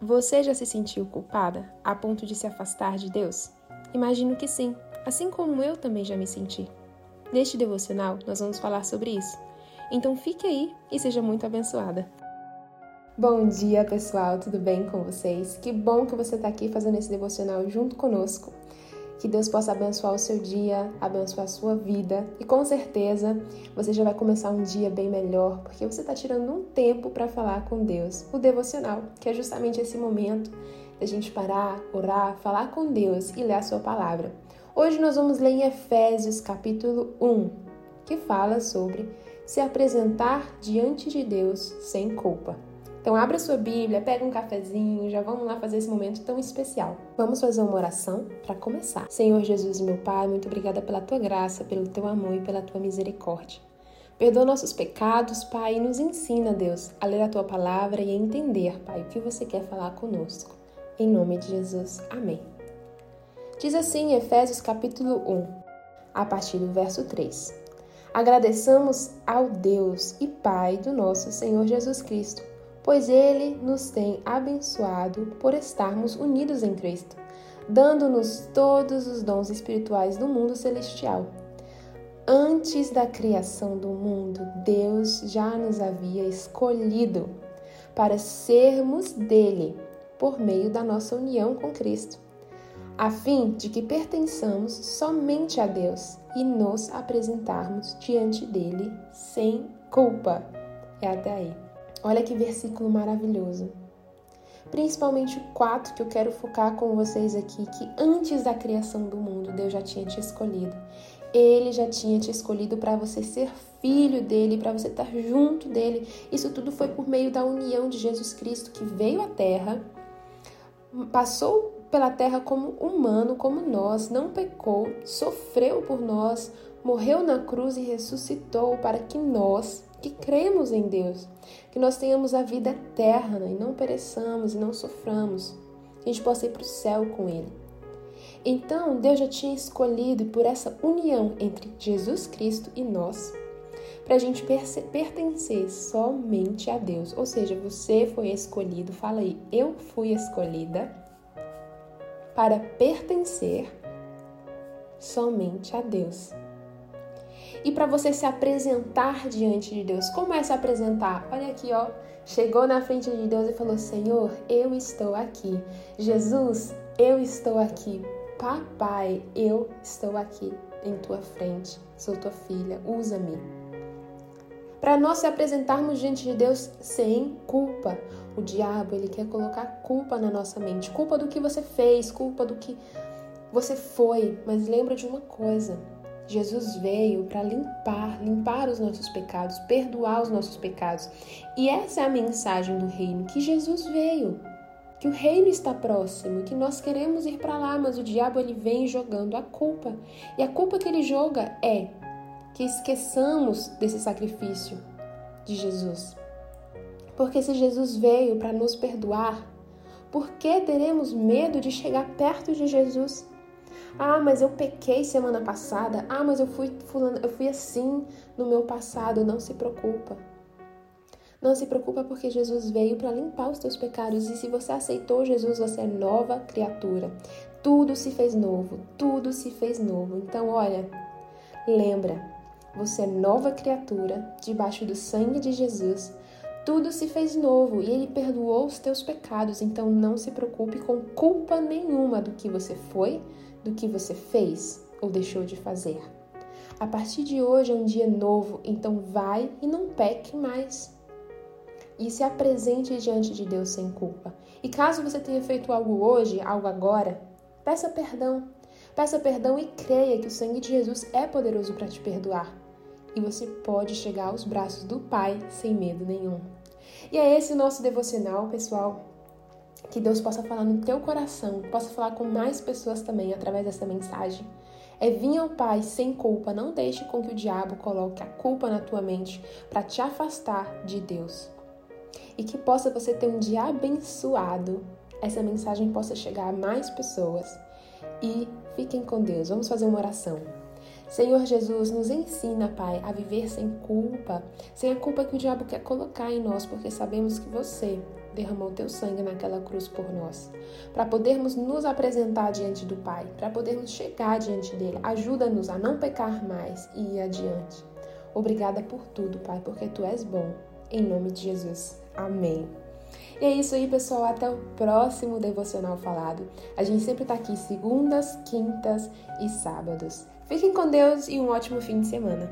Você já se sentiu culpada a ponto de se afastar de Deus? Imagino que sim, assim como eu também já me senti. Neste devocional, nós vamos falar sobre isso. Então fique aí e seja muito abençoada. Bom dia, pessoal, tudo bem com vocês? Que bom que você está aqui fazendo esse devocional junto conosco. Que Deus possa abençoar o seu dia, abençoar a sua vida e com certeza você já vai começar um dia bem melhor porque você está tirando um tempo para falar com Deus. O devocional, que é justamente esse momento da gente parar, orar, falar com Deus e ler a sua palavra. Hoje nós vamos ler em Efésios capítulo 1, que fala sobre se apresentar diante de Deus sem culpa. Então abra sua Bíblia, pega um cafezinho, já vamos lá fazer esse momento tão especial. Vamos fazer uma oração para começar. Senhor Jesus, meu Pai, muito obrigada pela tua graça, pelo teu amor e pela tua misericórdia. Perdoa nossos pecados, Pai, e nos ensina, Deus, a ler a tua palavra e a entender, Pai, o que você quer falar conosco. Em nome de Jesus. Amém. Diz assim Efésios capítulo 1, a partir do verso 3. Agradeçamos ao Deus e Pai do nosso Senhor Jesus Cristo pois Ele nos tem abençoado por estarmos unidos em Cristo, dando-nos todos os dons espirituais do mundo celestial. Antes da criação do mundo, Deus já nos havia escolhido para sermos dele por meio da nossa união com Cristo, a fim de que pertençamos somente a Deus e nos apresentarmos diante dele sem culpa. É até aí. Olha que versículo maravilhoso. Principalmente o 4 que eu quero focar com vocês aqui, que antes da criação do mundo, Deus já tinha te escolhido. Ele já tinha te escolhido para você ser filho dele, para você estar junto dele. Isso tudo foi por meio da união de Jesus Cristo que veio à terra, passou pela terra como humano, como nós, não pecou, sofreu por nós, morreu na cruz e ressuscitou para que nós, que cremos em Deus, que nós tenhamos a vida eterna e não pereçamos e não soframos, que a gente possa ir para o céu com Ele. Então, Deus já tinha escolhido por essa união entre Jesus Cristo e nós, para a gente pertencer somente a Deus. Ou seja, você foi escolhido, fala aí, eu fui escolhida para pertencer somente a Deus e para você se apresentar diante de Deus. Como é se apresentar? Olha aqui, ó. Chegou na frente de Deus e falou: Senhor, eu estou aqui. Jesus, eu estou aqui. Papai, eu estou aqui em tua frente. Sou tua filha, usa-me. Para nós se apresentarmos diante de Deus sem culpa. O diabo, ele quer colocar culpa na nossa mente. Culpa do que você fez, culpa do que você foi. Mas lembra de uma coisa: Jesus veio para limpar, limpar os nossos pecados, perdoar os nossos pecados. E essa é a mensagem do reino, que Jesus veio, que o reino está próximo, que nós queremos ir para lá, mas o diabo ele vem jogando a culpa. E a culpa que ele joga é que esqueçamos desse sacrifício de Jesus. Porque se Jesus veio para nos perdoar, por que teremos medo de chegar perto de Jesus? Ah, mas eu pequei semana passada. Ah, mas eu fui fulano, eu fui assim no meu passado. Não se preocupa. Não se preocupa porque Jesus veio para limpar os teus pecados e se você aceitou Jesus, você é nova criatura. Tudo se fez novo, tudo se fez novo. Então, olha, lembra, você é nova criatura debaixo do sangue de Jesus. Tudo se fez novo e ele perdoou os teus pecados. Então, não se preocupe com culpa nenhuma do que você foi, do que você fez ou deixou de fazer. A partir de hoje é um dia novo, então vai e não peque mais. E se apresente diante de Deus sem culpa. E caso você tenha feito algo hoje, algo agora, peça perdão. Peça perdão e creia que o sangue de Jesus é poderoso para te perdoar. E você pode chegar aos braços do Pai sem medo nenhum. E é esse o nosso devocional, pessoal. Que Deus possa falar no teu coração, possa falar com mais pessoas também através dessa mensagem. É vir ao Pai sem culpa, não deixe com que o diabo coloque a culpa na tua mente para te afastar de Deus. E que possa você ter um dia abençoado, essa mensagem possa chegar a mais pessoas. E fiquem com Deus. Vamos fazer uma oração. Senhor Jesus, nos ensina, Pai, a viver sem culpa, sem a culpa que o diabo quer colocar em nós, porque sabemos que você derramou teu sangue naquela cruz por nós, para podermos nos apresentar diante do Pai, para podermos chegar diante dele. Ajuda-nos a não pecar mais e ir adiante. Obrigada por tudo, Pai, porque tu és bom. Em nome de Jesus. Amém. E é isso aí, pessoal. Até o próximo Devocional Falado. A gente sempre tá aqui segundas, quintas e sábados. Fiquem com Deus e um ótimo fim de semana.